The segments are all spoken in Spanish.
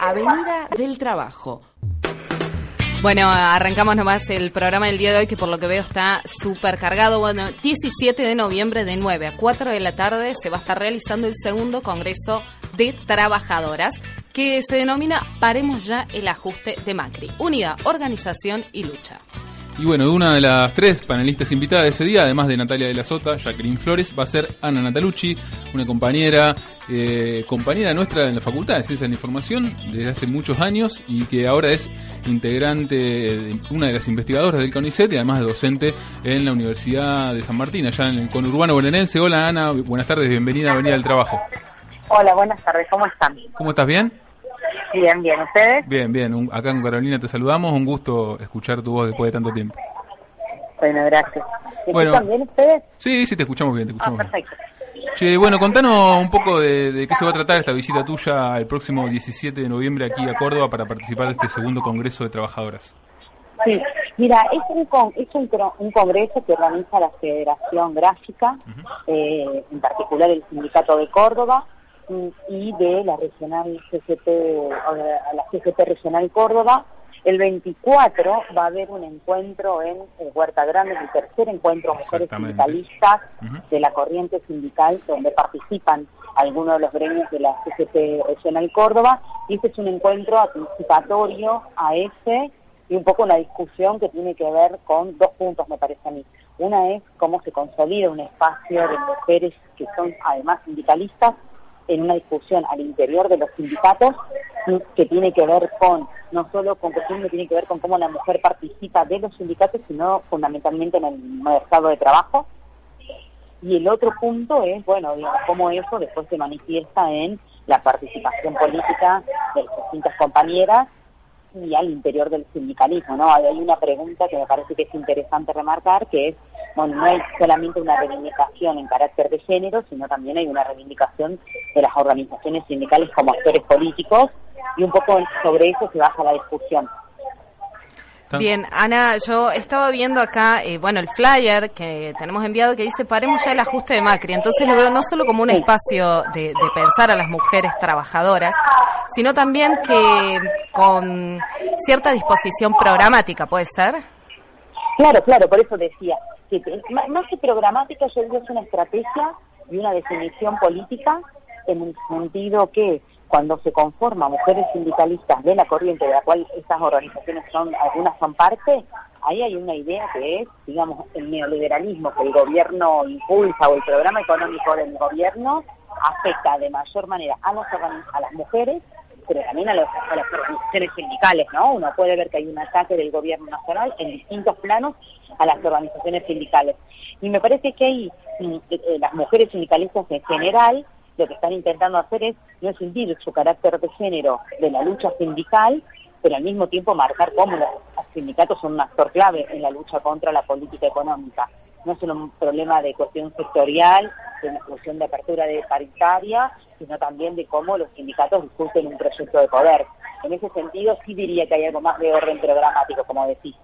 Avenida del Trabajo. Bueno, arrancamos nomás el programa del día de hoy que por lo que veo está súper cargado. Bueno, 17 de noviembre de 9 a 4 de la tarde se va a estar realizando el segundo Congreso de Trabajadoras que se denomina Paremos ya el ajuste de Macri. Unidad, organización y lucha. Y bueno, una de las tres panelistas invitadas de ese día, además de Natalia de la Sota, Jacqueline Flores, va a ser Ana Natalucci, una compañera, eh, compañera nuestra en la Facultad de Ciencia de la Información desde hace muchos años y que ahora es integrante, de una de las investigadoras del CONICET y además de docente en la Universidad de San Martín, allá en el conurbano bonaerense. Hola Ana, buenas tardes, bienvenida a Avenida del Trabajo. Hola, buenas tardes, ¿cómo están? ¿Cómo estás? ¿Bien? Bien, bien, ¿ustedes? Bien, bien. Un- acá en Carolina te saludamos. Un gusto escuchar tu voz después de tanto tiempo. Bueno, gracias. ¿Me Bueno. escuchan bien ustedes? Sí, sí, te escuchamos bien, te Ah, escuchamos bien. Che, bueno, contanos un poco de, de qué se va a tratar esta visita tuya el próximo 17 de noviembre aquí a Córdoba para participar de este segundo Congreso de Trabajadoras. Sí, mira, es un, con- es un, un congreso que organiza la Federación Gráfica, eh, en particular el Sindicato de Córdoba y de la regional CGT, o la CGT Regional Córdoba. El 24 va a haber un encuentro en Huerta Grande, el tercer encuentro de mujeres sindicalistas de la corriente sindical donde participan algunos de los gremios de la CGT Regional Córdoba. Y este es un encuentro anticipatorio a ese y un poco una discusión que tiene que ver con dos puntos me parece a mí. Una es cómo se consolida un espacio de mujeres que son además sindicalistas en una discusión al interior de los sindicatos que tiene que ver con, no solo con cuestiones que tiene que ver con cómo la mujer participa de los sindicatos, sino fundamentalmente en el mercado de trabajo. Y el otro punto es, bueno, digamos, cómo eso después se manifiesta en la participación política de las distintas compañeras y al interior del sindicalismo, ¿no? Hay una pregunta que me parece que es interesante remarcar, que es, bueno, no hay solamente una reivindicación en carácter de género, sino también hay una reivindicación de las organizaciones sindicales como actores políticos, y un poco sobre eso se baja la discusión. Bien, Ana, yo estaba viendo acá, eh, bueno, el flyer que tenemos enviado que dice paremos ya el ajuste de Macri. Entonces lo veo no solo como un espacio de, de pensar a las mujeres trabajadoras, sino también que con cierta disposición programática, ¿puede ser? Claro, claro, por eso decía, que más que programática, yo digo es una estrategia y una definición política en el sentido que cuando se conforma mujeres sindicalistas de la corriente de la cual estas organizaciones son, algunas son parte, ahí hay una idea que es, digamos, el neoliberalismo que el gobierno impulsa o el programa económico del gobierno afecta de mayor manera a las, a las mujeres pero también a, los- a las organizaciones sindicales, ¿no? Uno puede ver que hay un ataque del gobierno nacional en distintos planos a las organizaciones sindicales. Y me parece que ahí mm, eh, eh, las mujeres sindicalistas en general lo que están intentando hacer es no escindir su carácter de género de la lucha sindical, pero al mismo tiempo marcar cómo los sindicatos son un actor clave en la lucha contra la política económica. No es solo un problema de cuestión sectorial, de una cuestión de apertura de paritaria, sino también de cómo los sindicatos discuten un proyecto de poder. En ese sentido, sí diría que hay algo más de orden programático, como decís.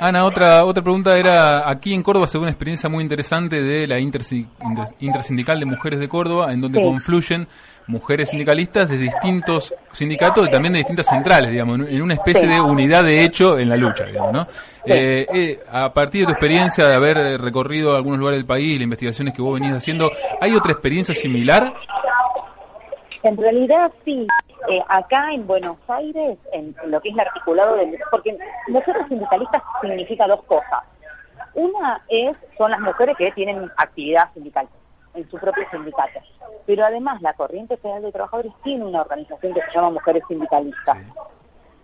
Ana, otra otra pregunta era, aquí en Córdoba se ve una experiencia muy interesante de la intersi- inter- Intersindical de Mujeres de Córdoba, en donde Sí. confluyen mujeres sindicalistas de distintos sindicatos y también de distintas centrales, digamos, en- una especie Sí. de unidad de hecho en la lucha, digamos, ¿no? Eh, eh, a partir de tu experiencia de haber recorrido algunos lugares del país, las investigaciones que vos venís haciendo, ¿hay otra experiencia similar? En realidad sí, Eh, acá en Buenos Aires, en lo que es el articulado del... Porque mujeres sindicalistas significa dos cosas. Una es, son las mujeres que tienen actividad sindical en su propio sindicato. Pero además la Corriente Federal de Trabajadores tiene una organización que se llama Mujeres Sindicalistas.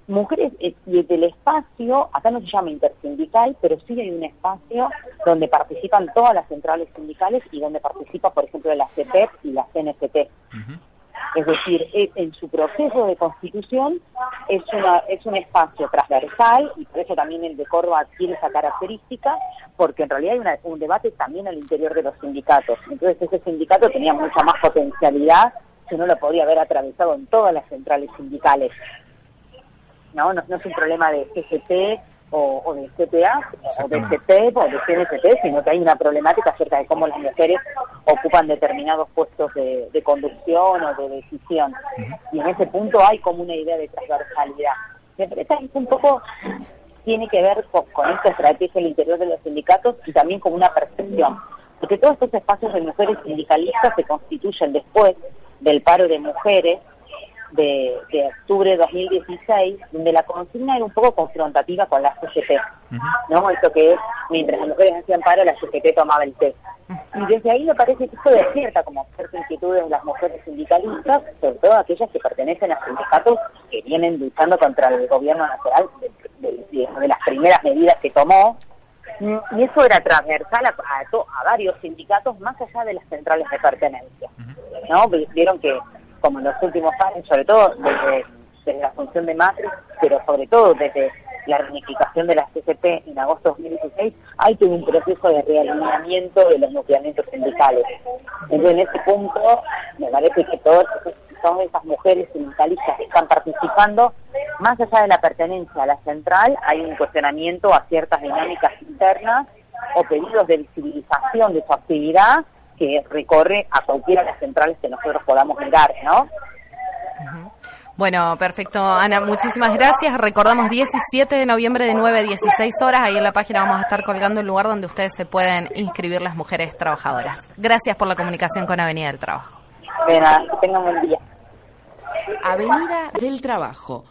Mujeres, eh, del espacio, acá no se llama intersindical, pero sí hay un espacio donde participan todas las centrales sindicales y donde participa, por ejemplo, la CPEP y la CNCT. Es decir, en su proceso de constitución es, una, es un espacio transversal y por eso también el de Córdoba adquiere esa característica, porque en realidad hay una- un debate también al interior de los sindicatos. Entonces ese sindicato tenía mucha más potencialidad que no lo podía haber atravesado en todas las centrales sindicales. No, no, no es un problema de CGT o, o de CTA o de Exactamente. CP o de CNCP, sino que hay una problemática acerca de cómo las mujeres ocupan determinados puestos de, de conducción o de decisión. Y en ese punto hay como una idea de transversalidad. Me parece que un poco tiene que ver con, con esta estrategia al interior de los sindicatos y también con una percepción. Porque todos estos espacios de mujeres sindicalistas se constituyen después del paro de mujeres de, de octubre de 2016, donde la consigna era un poco confrontativa con la CGT, ¿no? Esto que es, mientras las mujeres hacían paro, la CGT tomaba el té. Y desde ahí me parece que esto despierta como cierta inquietud en las mujeres sindicalistas, sobre todo aquellas que pertenecen a sindicatos que vienen luchando contra el gobierno nacional de, de- de- de las primeras medidas que tomó, Mm, y eso era transversal a, a a varios sindicatos más allá de las centrales de pertenencia. ¿no? Vi- Vieron que, como en los últimos años, sobre todo desde, la función de Macri, pero sobre todo desde la reunificación de la CCP en agosto de 2016, hay todo un proceso de realineamiento de los nucleamientos sindicales. Entonces, en ese punto, me parece que todas, todas esas mujeres sindicalistas que están participando, más allá de la pertenencia a la central, hay un cuestionamiento a ciertas dinámicas internas o pedidos de visibilización de su actividad que recorre a cualquiera de las centrales que nosotros podamos mirar, ¿no? Bueno, perfecto, Ana, muchísimas gracias. Recordamos 17 de noviembre de 9 a 16 horas. Ahí en la página vamos a estar colgando el lugar donde ustedes se pueden inscribir las mujeres trabajadoras. Gracias por la comunicación con Avenida del Trabajo. De nada, que tengan buen día. Avenida del Trabajo.